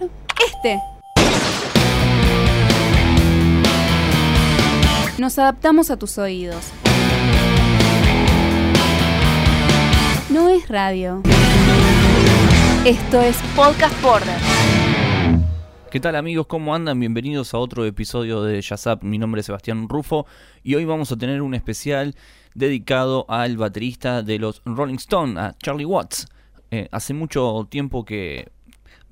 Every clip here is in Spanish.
este. Nos adaptamos a tus oídos. No es radio. Esto es Podcast Border. ¿Qué tal amigos? ¿Cómo andan? Bienvenidos a otro episodio de Yazap. Mi nombre es Sebastián Rufo y hoy vamos a tener un especial dedicado al baterista de los Rolling Stones, a Charlie Watts. Eh, hace mucho tiempo que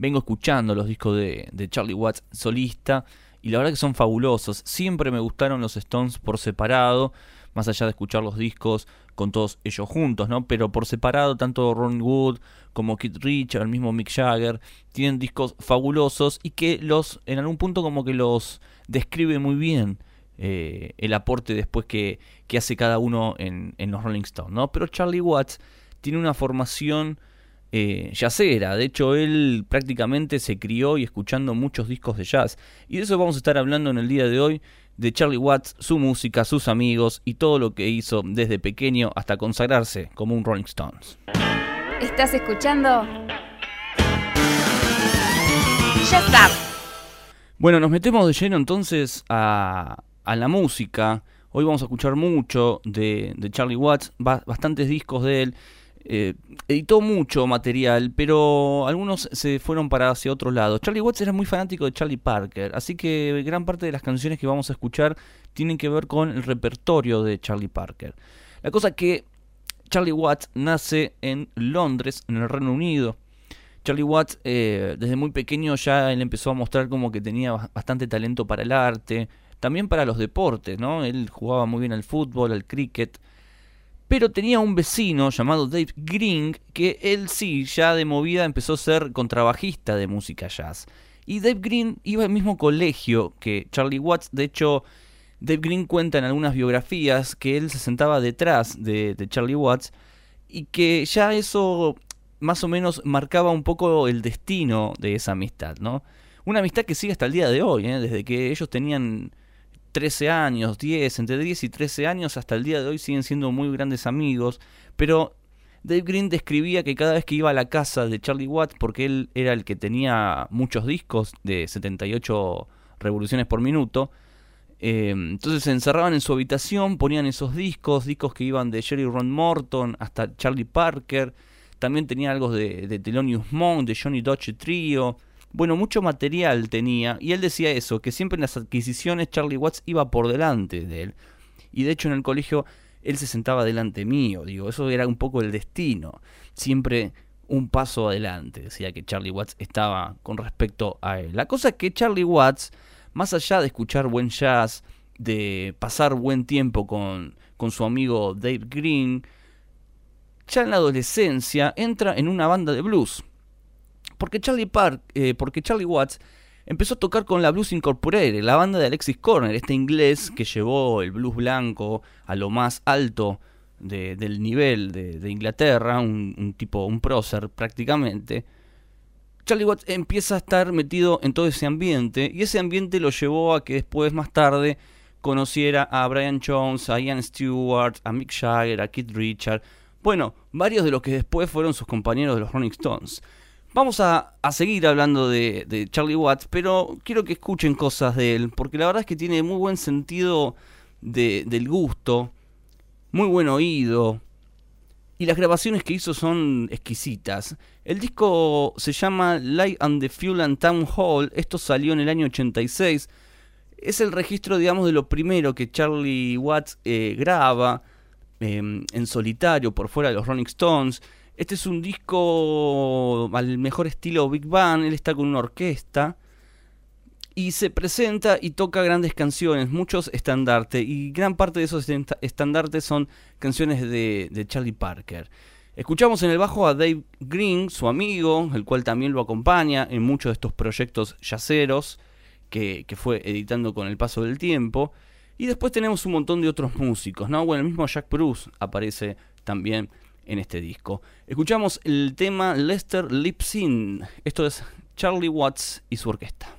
vengo escuchando los discos de, de Charlie Watts solista y la verdad que son fabulosos. Siempre me gustaron los Stones por separado, más allá de escuchar los discos con todos ellos juntos, ¿no? Pero por separado, tanto Ron Wood como Keith Richards, el mismo Mick Jagger, tienen discos fabulosos y que los, en algún punto como que los describe muy bien. Eh, el aporte después que, que, hace cada uno en, en los Rolling Stones, ¿no? Pero Charlie Watts tiene una formación eh, jazzera. De hecho, él prácticamente se crió y escuchando muchos discos de jazz. Y de eso vamos a estar hablando en el día de hoy, de Charlie Watts, su música, sus amigos y todo lo que hizo desde pequeño hasta consagrarse como un Rolling Stones. ¿Estás escuchando? Jazz Bueno, nos metemos de lleno entonces a, a la música. Hoy vamos a escuchar mucho de, de Charlie Watts, bastantes discos de él. Eh, editó mucho material, pero algunos se fueron para hacia otro lado. Charlie Watts era muy fanático de Charlie Parker, así que gran parte de las canciones que vamos a escuchar tienen que ver con el repertorio de Charlie Parker. La cosa que Charlie Watts nace en Londres, en el Reino Unido. Charlie Watts eh, desde muy pequeño ya él empezó a mostrar como que tenía bastante talento para el arte, también para los deportes, ¿no? Él jugaba muy bien al fútbol, al cricket, pero tenía un vecino llamado Dave Green que él sí, ya de movida empezó a ser contrabajista de música jazz. Y Dave Green iba al mismo colegio que Charlie Watts, de hecho Dave Green cuenta en algunas biografías que él se sentaba detrás de, Charlie Watts y que ya eso más o menos marcaba un poco el destino de esa amistad, ¿no? Una amistad que sigue hasta el día de hoy, ¿eh? desde que ellos tenían 13 años, 10, entre 10 y 13 años, hasta el día de hoy siguen siendo muy grandes amigos, pero Dave Green describía que cada vez que iba a la casa de Charlie Watts, porque él era el que tenía muchos discos de 78 revoluciones por minuto, eh, entonces se encerraban en su habitación, ponían esos discos, discos que iban de Jerry Ron Morton hasta Charlie Parker, también tenía algo de, de Thelonious Monk, de Johnny Dodge Trio, bueno, mucho material tenía y él decía eso, que siempre en las adquisiciones Charlie Watts iba por delante de él. Y de hecho en el colegio él se sentaba delante mío, digo, eso era un poco el destino, siempre un paso adelante, decía que Charlie Watts estaba con respecto a él. La cosa es que Charlie Watts, más allá de escuchar buen jazz, de pasar buen tiempo con, con su amigo Dave Green, ya en la adolescencia entra en una banda de blues porque Charlie Park, eh, porque Charlie Watts empezó a tocar con la Blues Incorporated, la banda de Alexis Corner, este inglés que llevó el blues blanco a lo más alto del nivel de, Inglaterra, un, tipo, un prócer prácticamente. Charlie Watts empieza a estar metido en todo ese ambiente y ese ambiente lo llevó a que después, más tarde, conociera a Brian Jones, a Ian Stewart, a Mick Jagger, a Keith Richard, bueno, varios de los que después fueron sus compañeros de los Rolling Stones. Vamos a, seguir hablando de, Charlie Watts, pero quiero que escuchen cosas de él, porque la verdad es que tiene muy buen sentido del gusto, muy buen oído, y las grabaciones que hizo son exquisitas. El disco se llama Light and the Fuel and Town Hall, esto salió en el año 86, es el registro, digamos, de lo primero que Charlie Watts eh, graba em, en solitario por fuera de los Rolling Stones. Este es un disco al mejor estilo Big Band, él está con una orquesta y se presenta y toca grandes canciones, muchos estandartes, y gran parte de esos estandartes son canciones de, Charlie Parker. Escuchamos en el bajo a Dave Green, su amigo, el cual también lo acompaña en muchos de estos proyectos yaceros que, que, fue editando con el paso del tiempo. Y después tenemos un montón de otros músicos, ¿no? Bueno, el mismo Jack Bruce aparece también en este disco. Escuchamos el tema Lester Lipsin. Esto es Charlie Watts y su orquesta.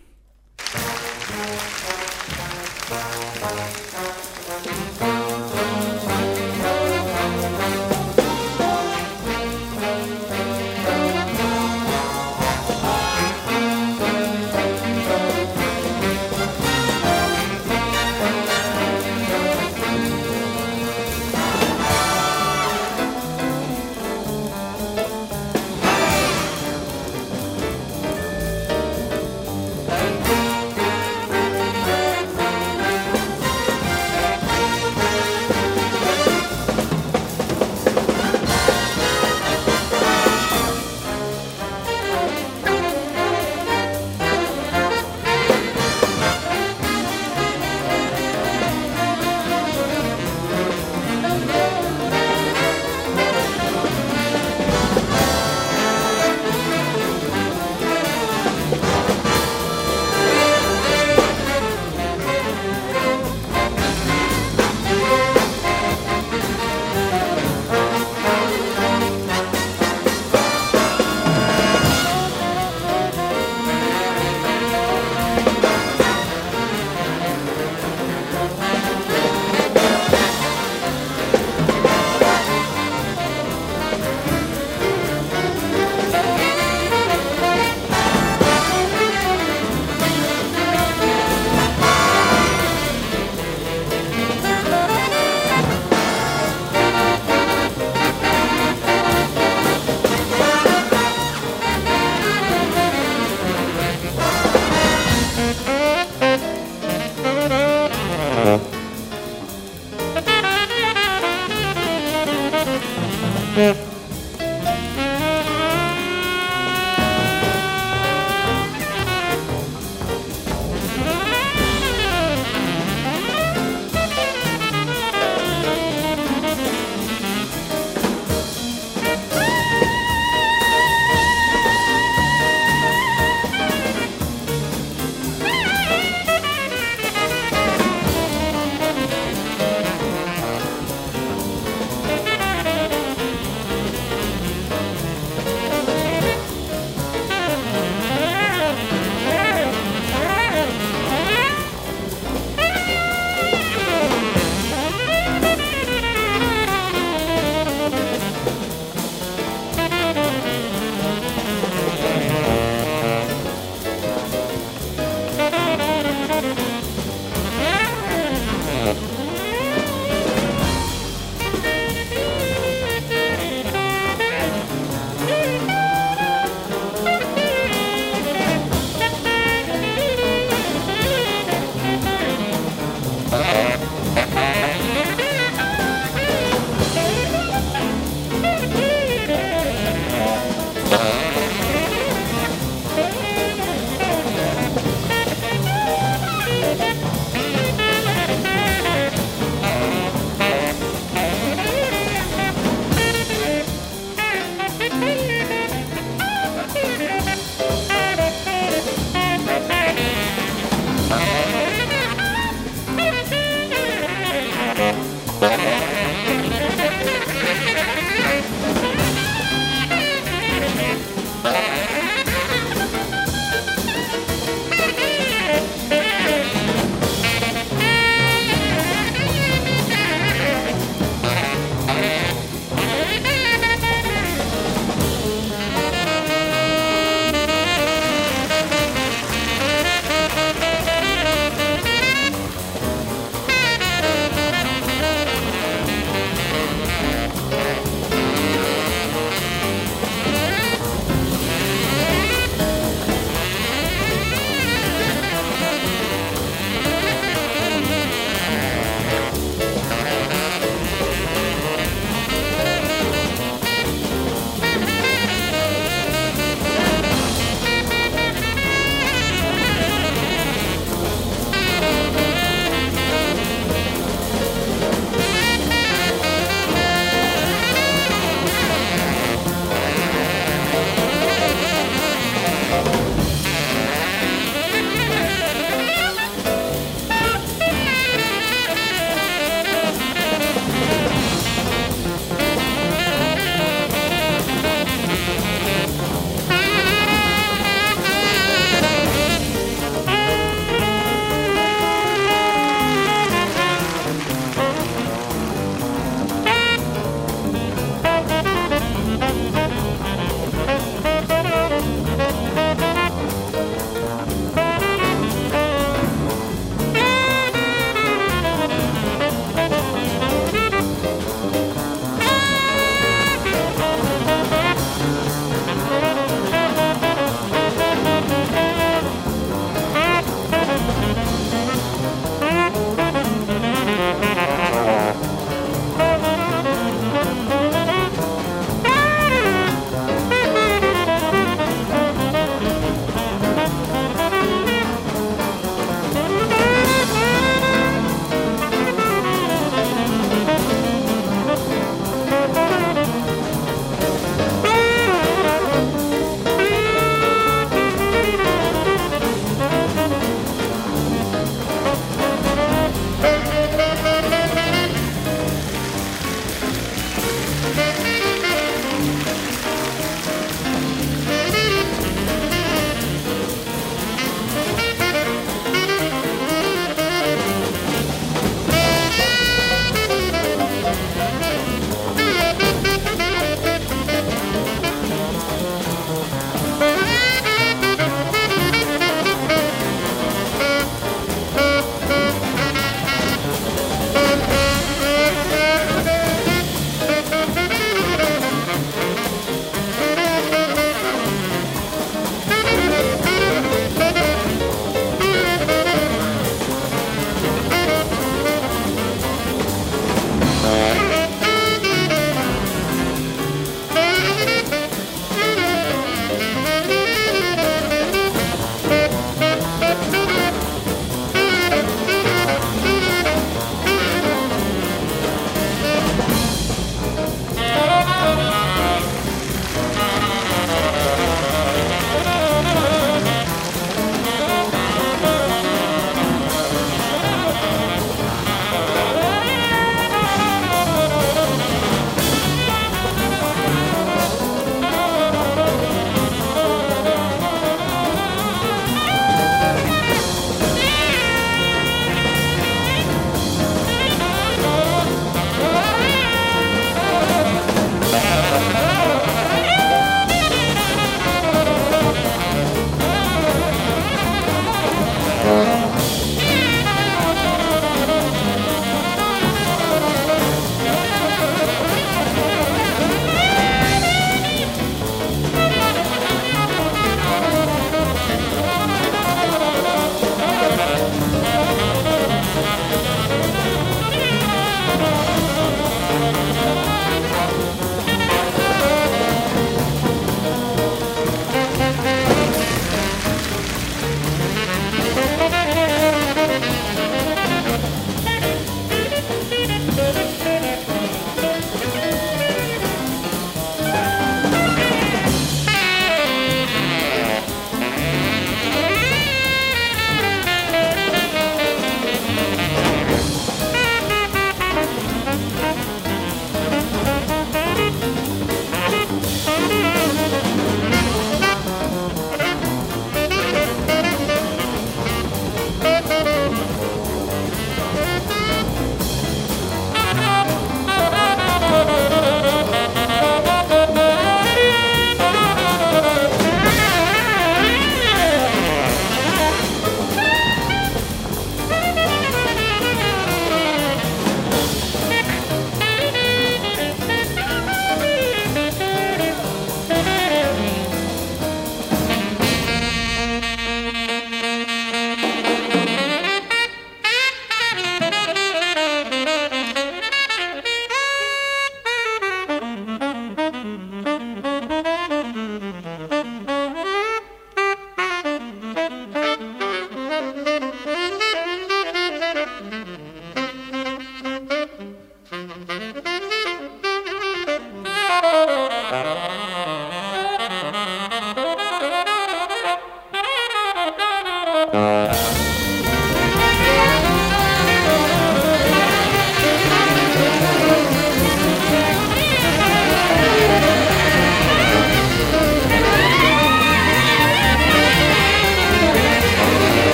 uh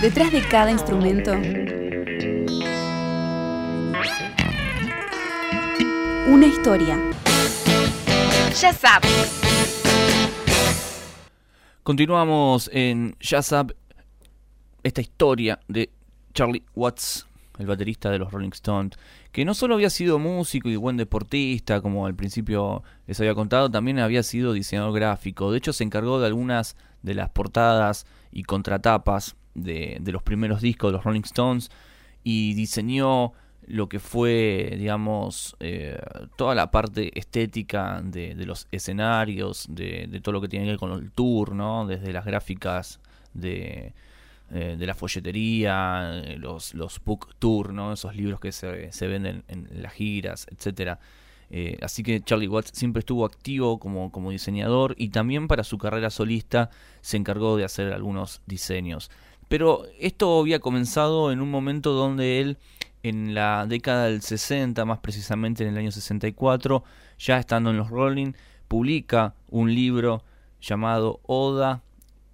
Detrás de cada instrumento, una historia. Ya sabes. Continuamos en Jazz Up, esta historia de Charlie Watts, el baterista de los Rolling Stones, que no solo había sido músico y buen deportista, como al principio les había contado, también había sido diseñador gráfico. De hecho, se encargó de algunas de las portadas y contratapas de, los primeros discos de los Rolling Stones y diseñó lo que fue, digamos, eh, toda la parte estética de, los escenarios, de, todo lo que tiene que ver con el tour, ¿no? Desde las gráficas de, eh, de la folletería, eh, los, los book tour, ¿no? Esos libros que se, se venden en, las giras, etcétera. Así que Charlie Watts siempre estuvo activo como, como diseñador y también para su carrera solista se encargó de hacer algunos diseños. Pero esto había comenzado en un momento donde él en la década del 60, más precisamente en el año 64, ya estando en los Rolling, publica un libro llamado Oda.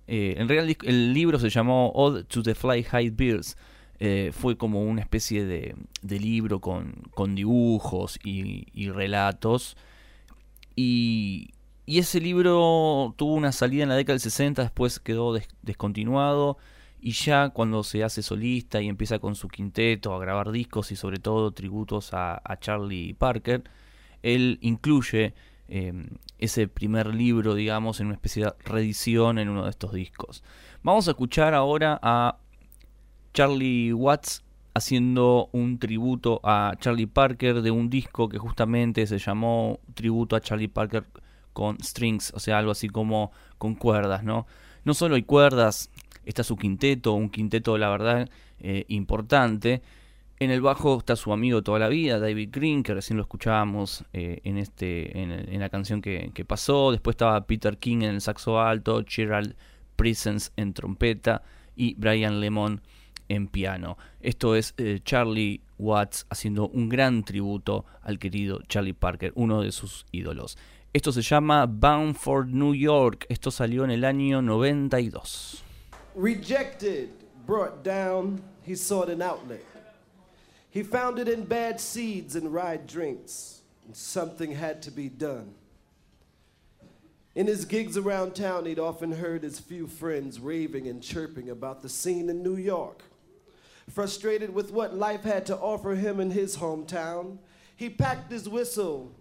Eh, en realidad el libro se llamó Ode to the Fly High Birds. Eh, fue como una especie de, libro con, dibujos y, relatos. Y, y, ese libro tuvo una salida en la década del 60, después quedó des, descontinuado y ya cuando se hace solista y empieza con su quinteto a grabar discos y sobre todo tributos a, Charlie Parker, él incluye eh, ese primer libro, digamos, en una especie de reedición en uno de estos discos. Vamos a escuchar ahora a Charlie Watts haciendo un tributo a Charlie Parker de un disco que justamente se llamó Tributo a Charlie Parker con strings, o sea, algo así como con cuerdas, ¿no? No solo hay cuerdas, está su quinteto, un quinteto la verdad eh, importante. En el bajo está su amigo toda la vida, David Green, que recién lo escuchábamos eh, en, este, en, la canción que, que, pasó. Después estaba Peter King en el saxo alto, Gerald Presence en trompeta y Brian Lemon en piano. Esto es eh, Charlie Watts haciendo un gran tributo al querido Charlie Parker, uno de sus ídolos. Esto se llama Bound for New York. Esto salió en el año 92. Rejected, brought down, he sought an outlet. He found it in bad seeds and rye drinks, and something had to be done. In his gigs around town, he'd often heard his few friends raving and chirping about the scene in New York. Frustrated with what life had to offer him in his hometown, he packed his whistle,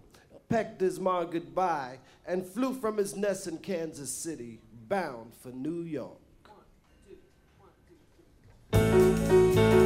pecked his ma goodbye, and flew from his nest in Kansas City, bound for New York. Música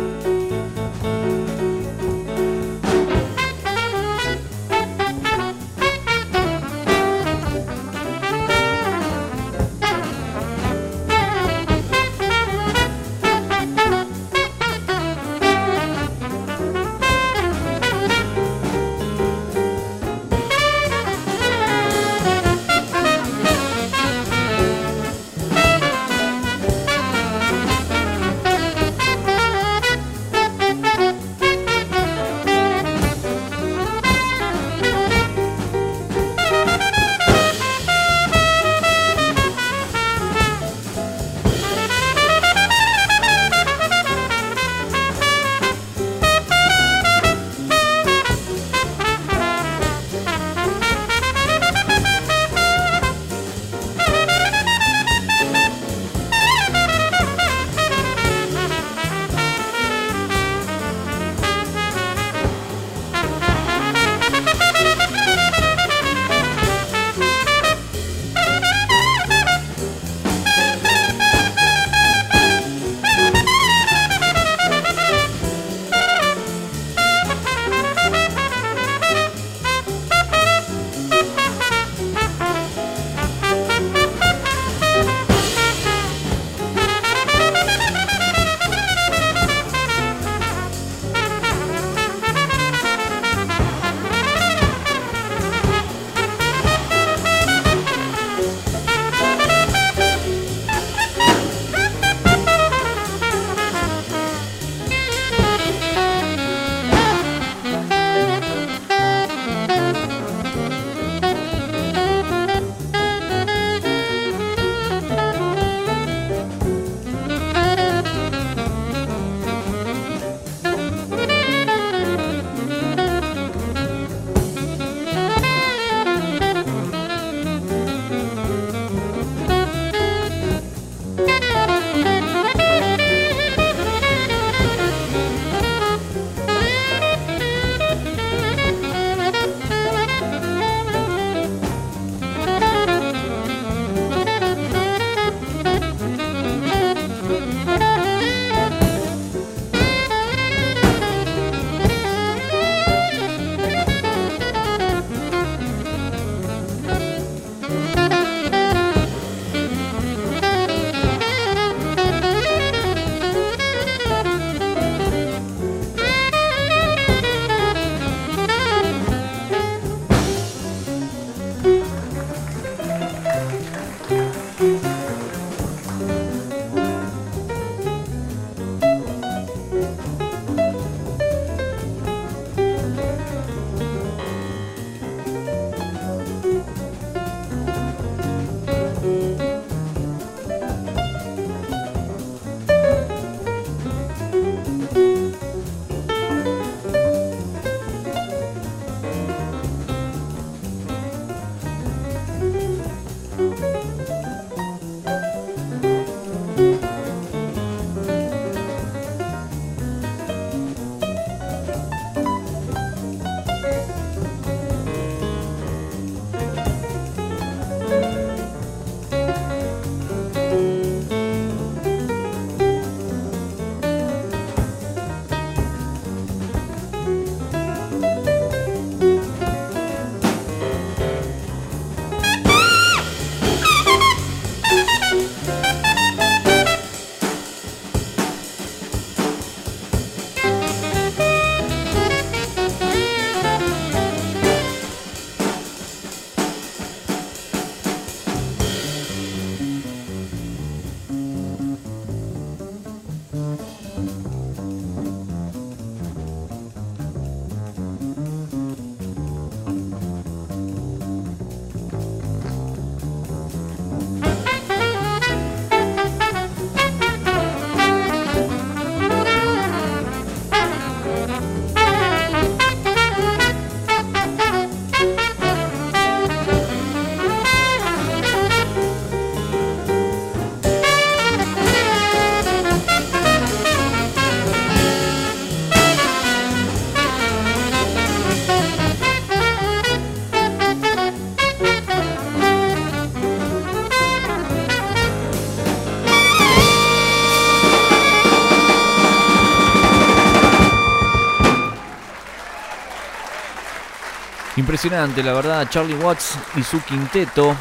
Impresionante, la verdad, Charlie Watts y su quinteto,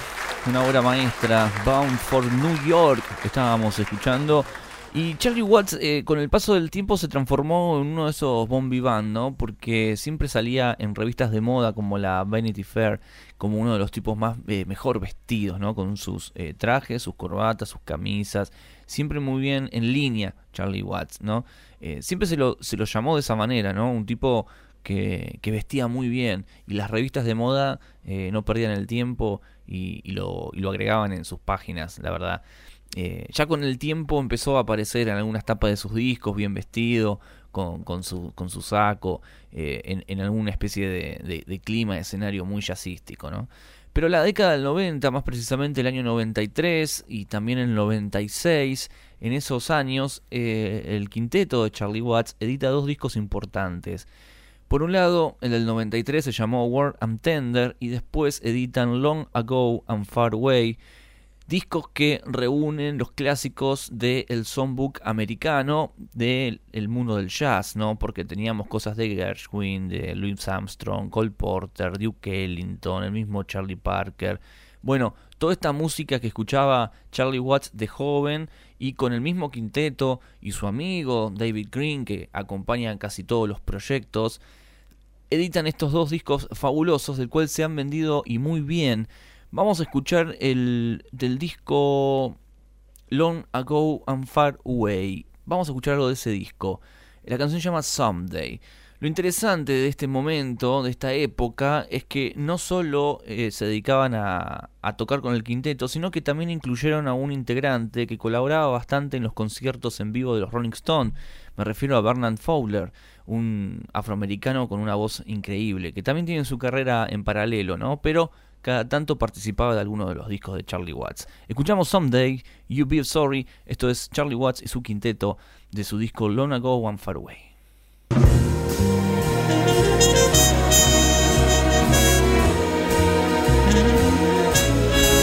una obra maestra, Bound for New York, estábamos escuchando. Y Charlie Watts eh, con el paso del tiempo se transformó en uno de esos Bombi Band, ¿no? Porque siempre salía en revistas de moda como la Vanity Fair como uno de los tipos más eh, mejor vestidos, ¿no? Con sus eh, trajes, sus corbatas, sus camisas, siempre muy bien en línea Charlie Watts, ¿no? siempre se lo, se lo llamó de esa manera, ¿no? Un tipo que, vestía muy bien y las revistas de moda eh, no perdían el tiempo y, lo, agregaban en sus páginas, la verdad. Eh, ya con el tiempo empezó a aparecer en algunas tapas de sus discos, bien vestido, con, su, saco, eh, en, alguna especie de, de, clima, de escenario muy jazzístico, ¿no? Pero la década del 90, más precisamente el año 93 y también el 96, en esos años, el quinteto de Charlie Watts edita dos discos importantes. Por un lado, el del 93 se llamó War and Tender y después editan Long Ago and Far Away, discos que reúnen los clásicos del songbook americano del mundo del jazz, ¿no? Porque teníamos cosas de Gershwin, de Louis Armstrong, Cole Porter, Duke Ellington, el mismo Charlie Parker. Bueno, toda esta música que escuchaba Charlie Watts de joven y con el mismo quinteto y su amigo David Green que acompañan casi todos los proyectos, editan estos dos discos fabulosos, del cual se han vendido y muy bien. Vamos a escuchar el del disco Long Ago and Far Away. Vamos a escuchar algo de ese disco. La canción se llama Someday. Lo interesante de este momento, de esta época, es que no solo eh, se dedicaban a, a, tocar con el quinteto, sino que también incluyeron a un integrante que colaboraba bastante en los conciertos en vivo de los Rolling Stones. Me refiero a Bernard Fowler, un afroamericano con una voz increíble, que también tiene su carrera en paralelo, ¿no? Pero cada tanto participaba de alguno de los discos de Charlie Watts. Escuchamos Someday, You Be Sorry, esto es Charlie Watts y su quinteto de su disco Long Ago One Far Away.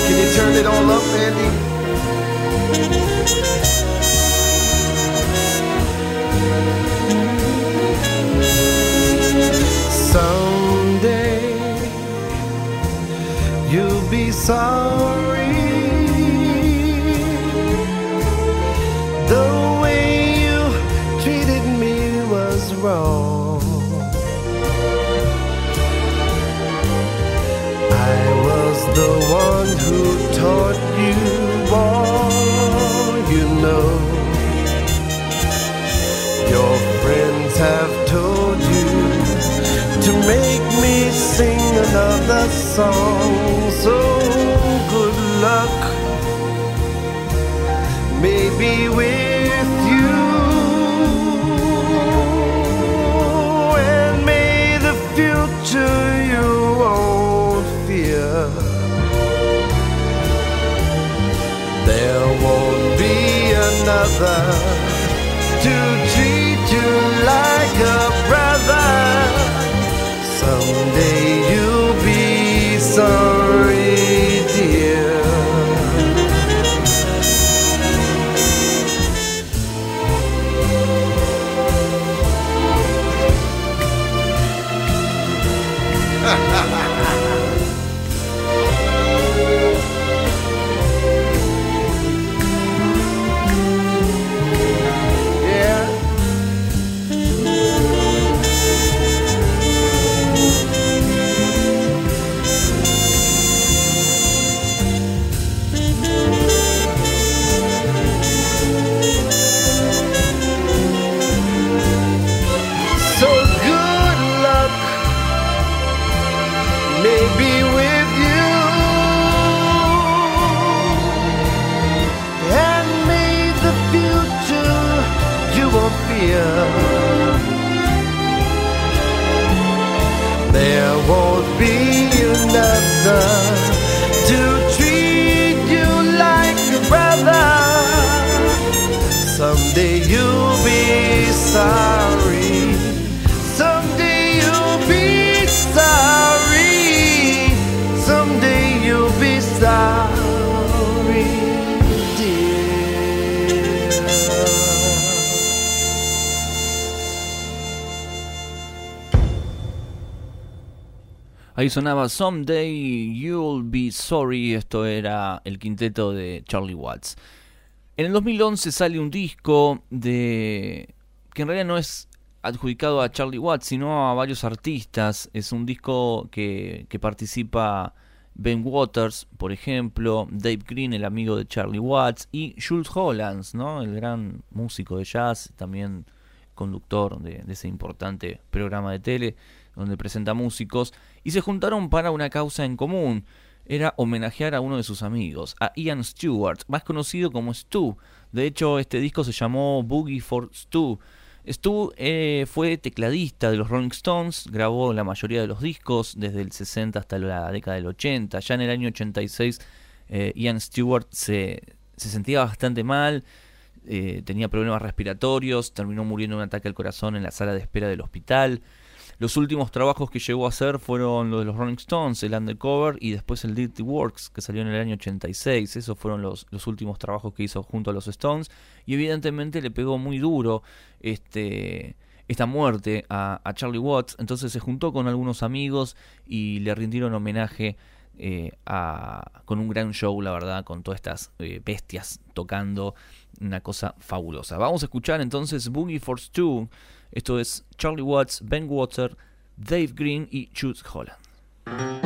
Can you turn it all up, Andy? Be sorry. The way you treated me was wrong. I was the one who taught you all you know. Your friends have another song. So good luck, maybe with you. And may the future you won't fear. There won't be another Ahí sonaba Someday You'll Be Sorry, esto era el quinteto de Charlie Watts. En el 2011 sale un disco de que en realidad no es adjudicado a Charlie Watts, sino a varios artistas. Es un disco que, participa Ben Waters, por ejemplo, Dave Green, el amigo de Charlie Watts, y Jules Hollands, ¿no? el gran músico de jazz, también conductor de ese importante programa de tele donde presenta músicos, y se juntaron para una causa en común. Era homenajear a uno de sus amigos, a Ian Stewart, más conocido como Stu. De hecho, este disco se llamó Boogie for Stu. Stu eh, fue tecladista de los Rolling Stones, grabó la mayoría de los discos desde el 60 hasta la década del 80. Ya en el año 86 eh, Ian Stewart se, se, sentía bastante mal, eh, tenía problemas respiratorios, terminó muriendo de un ataque al corazón en la sala de espera del hospital. Los últimos trabajos que llegó a hacer fueron los de los Rolling Stones, el Undercover y después el Dirty Works, que salió en el año 86. Esos fueron los, los últimos trabajos que hizo junto a los Stones. Y evidentemente le pegó muy duro este, esta muerte a, a Charlie Watts. Entonces se juntó con algunos amigos y le rindieron homenaje eh, a, con un gran show, la verdad, con todas estas eh, bestias tocando una cosa fabulosa. Vamos a escuchar entonces Boogie Force 2. Esto es Charlie Watts, Ben Water, Dave Green y Jude Holland.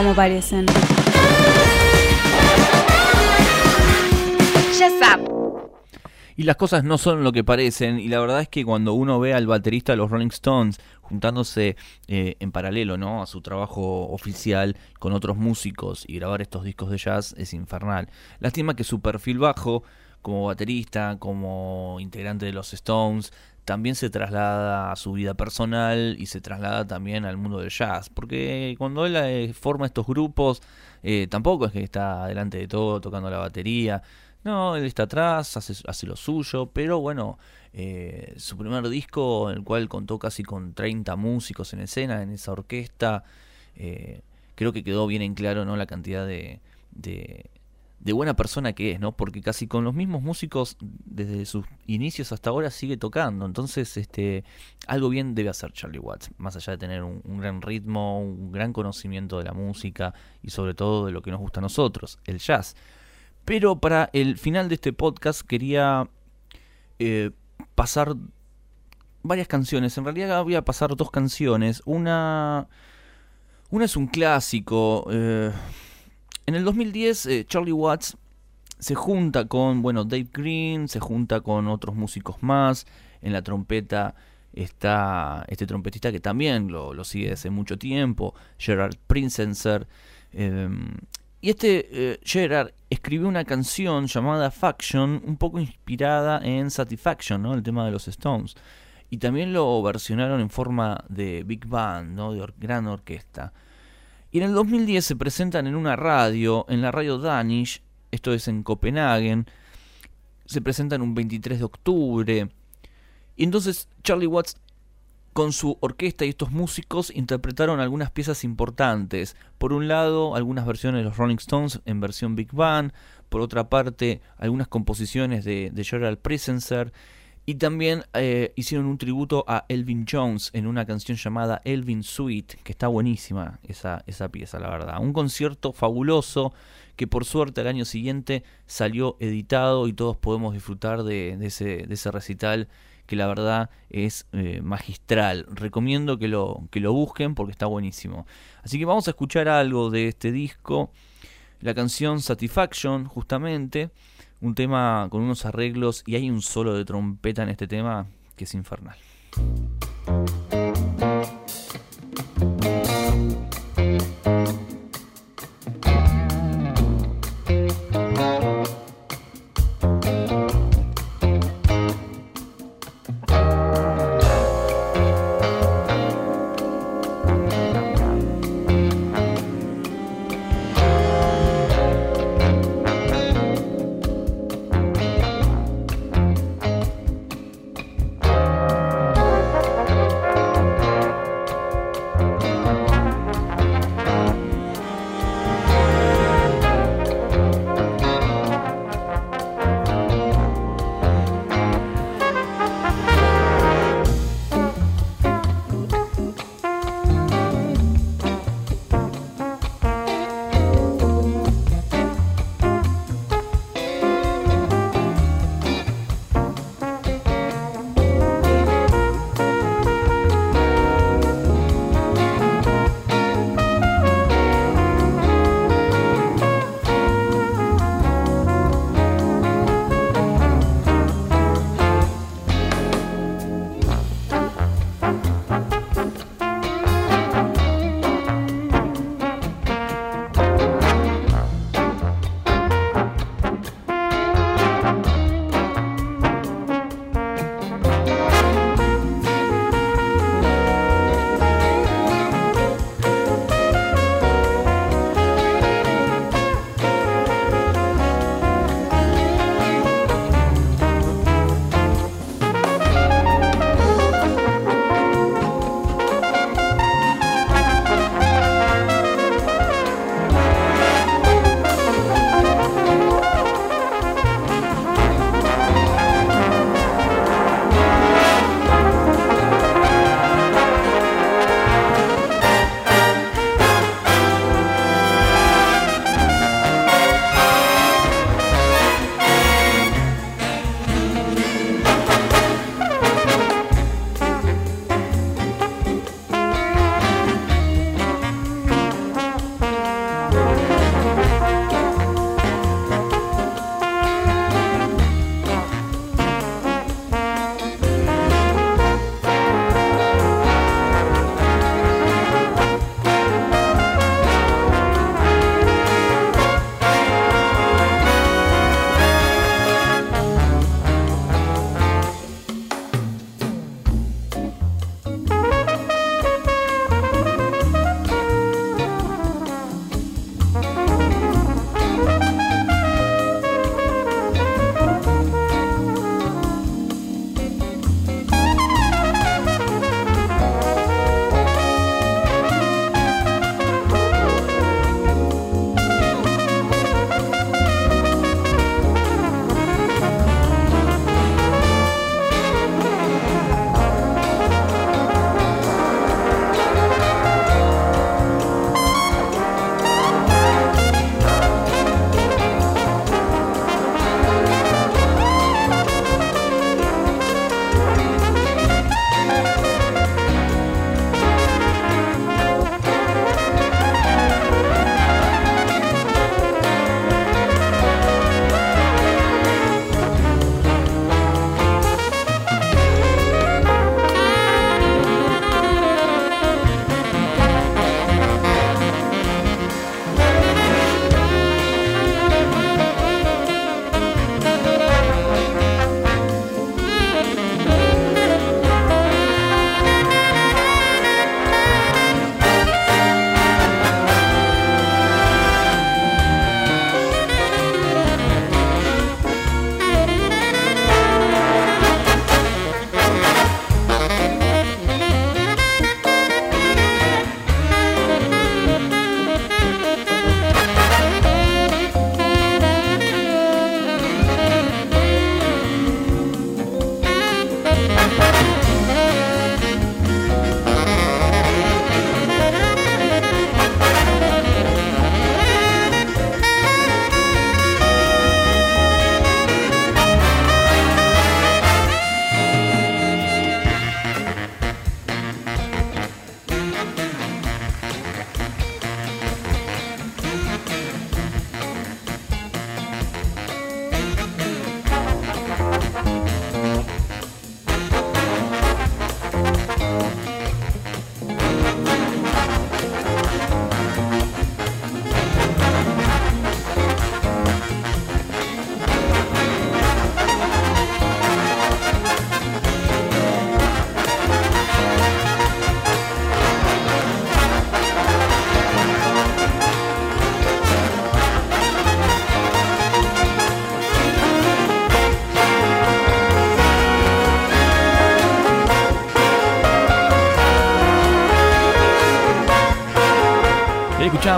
Como parecen. Y las cosas no son lo que parecen, y la verdad es que cuando uno ve al baterista de los Rolling Stones juntándose eh, en paralelo ¿no? a su trabajo oficial con otros músicos y grabar estos discos de jazz es infernal. Lástima que su perfil bajo como baterista, como integrante de los Stones, también se traslada a su vida personal y se traslada también al mundo del jazz, porque cuando él eh, forma estos grupos, eh, tampoco es que está delante de todo tocando la batería, no, él está atrás, hace, hace lo suyo, pero bueno, eh, su primer disco, en el cual contó casi con 30 músicos en escena, en esa orquesta, creo que quedó bien en claro ¿no? la cantidad de, de, buena persona que es, ¿no? porque casi con los mismos músicos desde sus inicios hasta ahora sigue tocando, entonces este, algo bien debe hacer Charlie Watts, más allá de tener un, gran ritmo, un gran conocimiento de la música y sobre todo de lo que nos gusta a nosotros, el jazz. Pero para el final de este podcast quería eh, pasar varias canciones. En realidad voy a pasar dos canciones. Una, una es un clásico. Eh, en el 2010 eh, Charlie Watts se junta con, bueno, Dave Green, se junta con otros músicos más. En la trompeta está este trompetista que también lo, lo sigue desde mucho tiempo, Gerard Princenser. Y este eh, Gerard escribió una canción llamada Faction, un poco inspirada en Satisfaction, ¿no? el tema de los Stones. Y también lo versionaron en forma de big band, ¿no? de gran orquesta. Y en el 2010 se presentan en una radio, en la radio Danish, esto es en Copenhague, se presentan un 23 de octubre. Y entonces Charlie Watts con su orquesta y estos músicos interpretaron algunas piezas importantes. Por un lado, algunas versiones de los Rolling Stones en versión Big Band, por otra parte, algunas composiciones de, de Gerald Presenser, y también eh, hicieron un tributo a Elvin Jones en una canción llamada Elvin Suite, que está buenísima esa, esa pieza, la verdad. Un concierto fabuloso que por suerte al año siguiente salió editado y todos podemos disfrutar de, ese, de ese recital que la verdad es eh, magistral. Recomiendo que lo, que lo busquen porque está buenísimo. Así que vamos a escuchar algo de este disco, la canción Satisfaction, justamente, un tema con unos arreglos y hay un solo de trompeta en este tema que es infernal.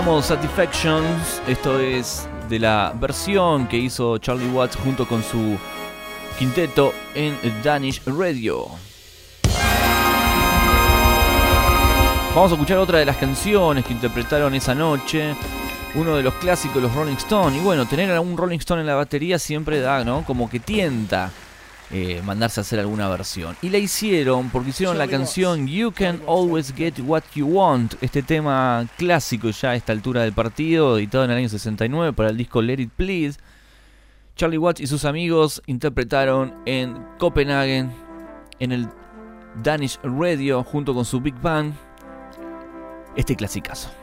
Satisfactions, esto es de la versión que hizo Charlie Watts junto con su quinteto en Danish Radio. Vamos a escuchar otra de las canciones que interpretaron esa noche, uno de los clásicos, los Rolling Stones. Y bueno, tener a un Rolling Stone en la batería siempre da, ¿no? Como que tienta eh, mandarse a hacer alguna versión. Y la hicieron porque hicieron la canción You Can Always Get What You Want, este tema clásico ya a esta altura del partido, editado en el año 69 para el disco Let It Please. Charlie Watts y sus amigos interpretaron en Copenhagen, en el Danish Radio, junto con su Big Band, este clasicazo.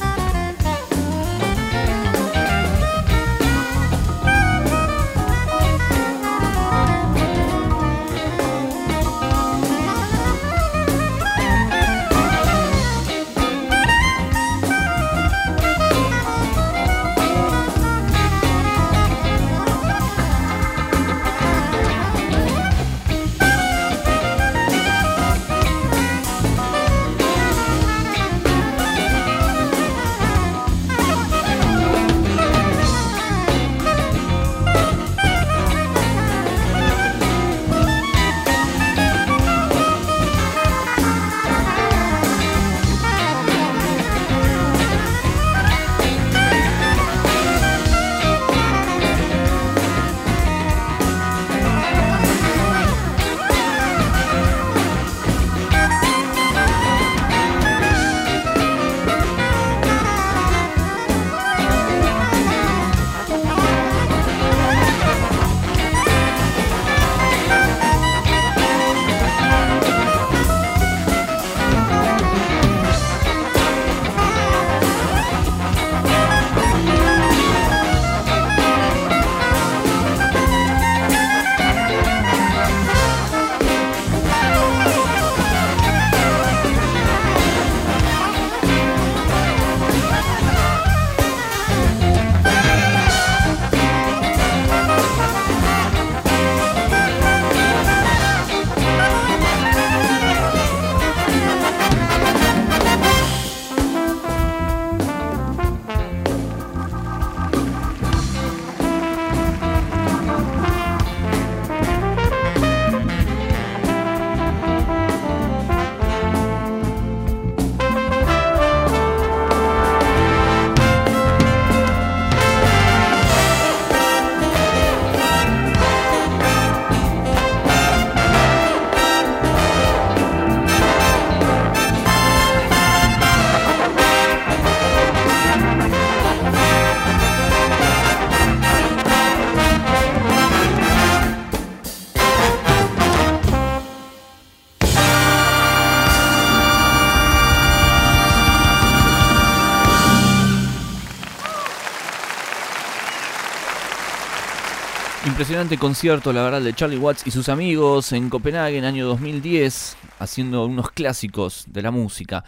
Impresionante concierto, la verdad, de Charlie Watts y sus amigos en Copenhague en año 2010, haciendo unos clásicos de la música.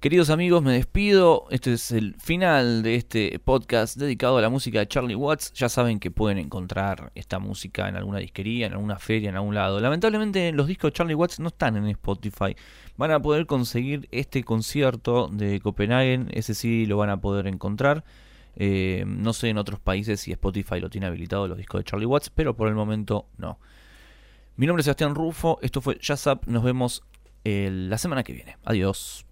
Queridos amigos, me despido. Este es el final de este podcast dedicado a la música de Charlie Watts. Ya saben que pueden encontrar esta música en alguna disquería, en alguna feria, en algún lado. Lamentablemente los discos de Charlie Watts no están en Spotify. Van a poder conseguir este concierto de Copenhague, ese sí lo van a poder encontrar. Eh, no sé en otros países si Spotify lo tiene habilitado los discos de Charlie Watts, pero por el momento no. Mi nombre es Sebastián Rufo, esto fue Jazz Up, nos vemos la semana que viene. Adiós.